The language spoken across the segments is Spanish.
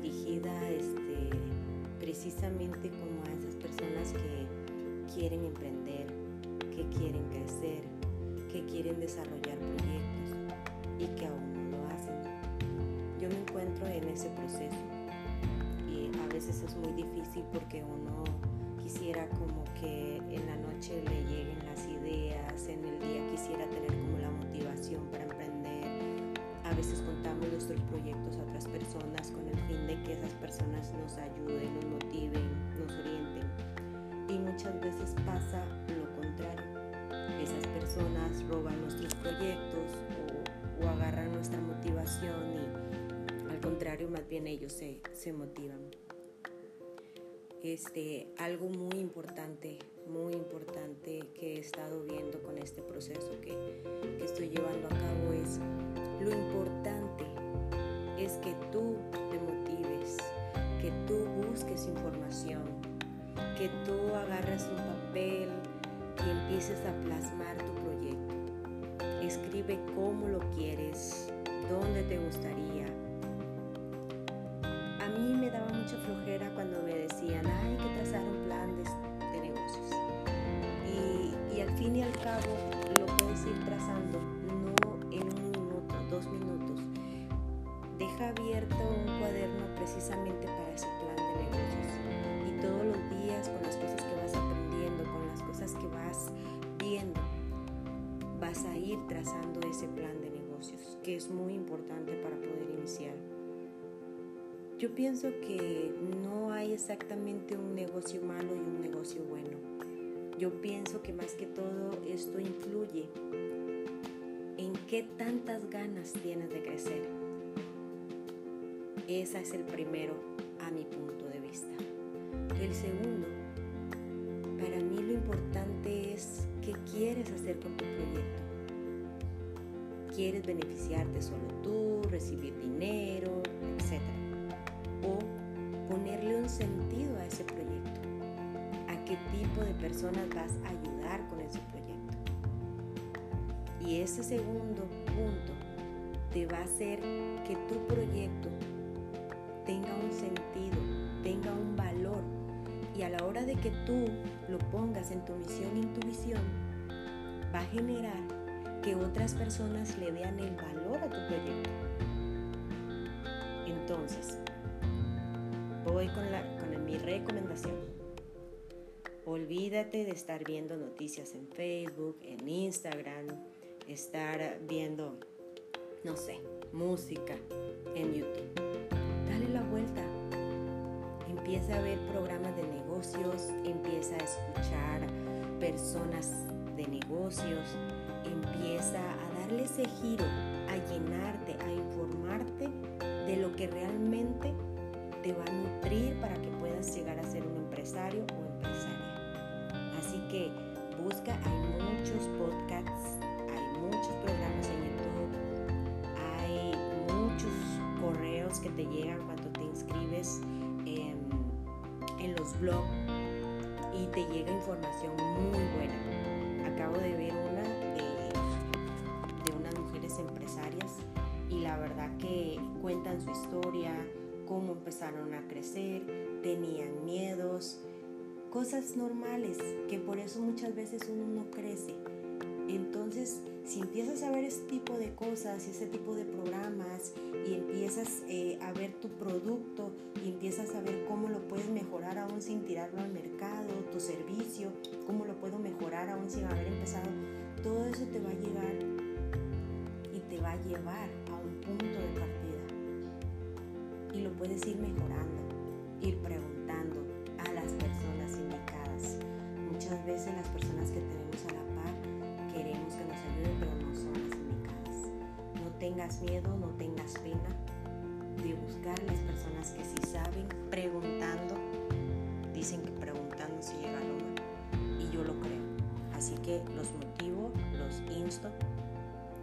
dirigida este, precisamente como a esas personas que quieren emprender, que quieren crecer, que quieren desarrollar proyectos y que aún no lo hacen. Yo me encuentro en ese proceso y a veces es muy difícil porque uno quisiera como que en la noche le lleguen las ideas, en el día quisiera tener como la motivación para emprender. A veces contamos nuestros proyectos a otras personas con el fin de que esas personas nos ayuden, nos motiven, nos orienten. Y muchas veces pasa lo contrario. Esas personas roban nuestros proyectos o, o agarran nuestra motivación y al contrario, más bien ellos se, se motivan este, algo muy importante, muy importante que he estado viendo con este proceso que, que estoy llevando a cabo es lo importante es que tú te motives, que tú busques información, que tú agarres un papel y empieces a plasmar tu proyecto. Escribe cómo lo quieres, dónde te gustaría, a mí me daba mucha flojera cuando me decían, hay que trazar un plan de, negocios. Y, y, al fin y al cabo lo puedes ir trazando, no en un minuto, dos minutos. Deja abierto un cuaderno precisamente para ese plan de negocios. Y todos los días con las cosas que vas aprendiendo, con las cosas que vas viendo, vas a ir trazando ese plan de negocios, que es muy importante para poder iniciar. Yo pienso que no hay exactamente un negocio malo y un negocio bueno. Yo pienso que más que todo esto influye en qué tantas ganas tienes de crecer. Ese es el primero a mi punto de vista. El segundo, para mí lo importante es qué quieres hacer con tu proyecto. ¿Quieres beneficiarte solo tú, recibir dinero, personas vas a ayudar con ese proyecto. Y ese segundo punto te va a hacer que tu proyecto tenga un sentido, tenga un valor y a la hora de que tú lo pongas en tu misión en tu visión, va a generar que otras personas le vean el valor a tu proyecto. Entonces, voy con, la, con mi recomendación. Olvídate de estar viendo noticias en Facebook, en Instagram, estar viendo, no sé, música en YouTube. Dale la vuelta. Empieza a ver programas de negocios, empieza a escuchar personas de negocios, empieza a darle ese giro, a llenarte, a informarte de lo que realmente te va a nutrir para que busca, hay muchos podcasts, hay muchos programas en YouTube, hay muchos correos que te llegan cuando te inscribes en, en los blogs y te llega información muy buena. Acabo de ver una de, de unas mujeres empresarias y la verdad que cuentan su historia, cómo empezaron a crecer, tenían miedos, cosas normales que por eso muchas veces uno no crece. Entonces, si empiezas a ver ese tipo de cosas, ese tipo de programas y empiezas eh, a ver tu producto y empiezas a ver cómo lo puedes mejorar aún sin tirarlo al mercado, tu servicio, cómo lo puedo mejorar aún sin haber empezado, todo eso te va a llegar y te va a llevar a un punto de partida y lo puedes ir mejorando, ir preguntando a las personas indicadas. Muchas veces las personas que tenemos a la par queremos que nos ayuden tengas miedo, no tengas pena de buscar las personas que sí saben, preguntando. Dicen que preguntando se llega a lo Y yo lo creo. Así que los motivo, los insto.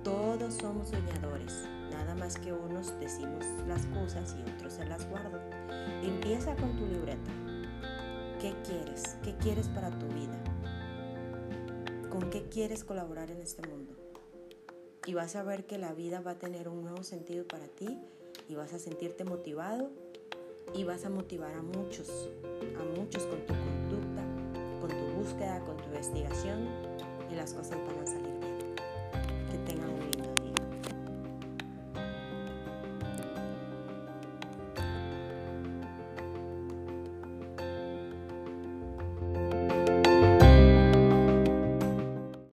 Todos somos soñadores. Nada más que unos decimos las cosas y otros se las guardan. Empieza con tu libreta. ¿Qué quieres? ¿Qué quieres para tu vida? ¿Con qué quieres colaborar en este mundo? Y vas a ver que la vida va a tener un nuevo sentido para ti y vas a sentirte motivado y vas a motivar a muchos, a muchos con tu conducta, con tu búsqueda, con tu investigación y las cosas van a salir bien.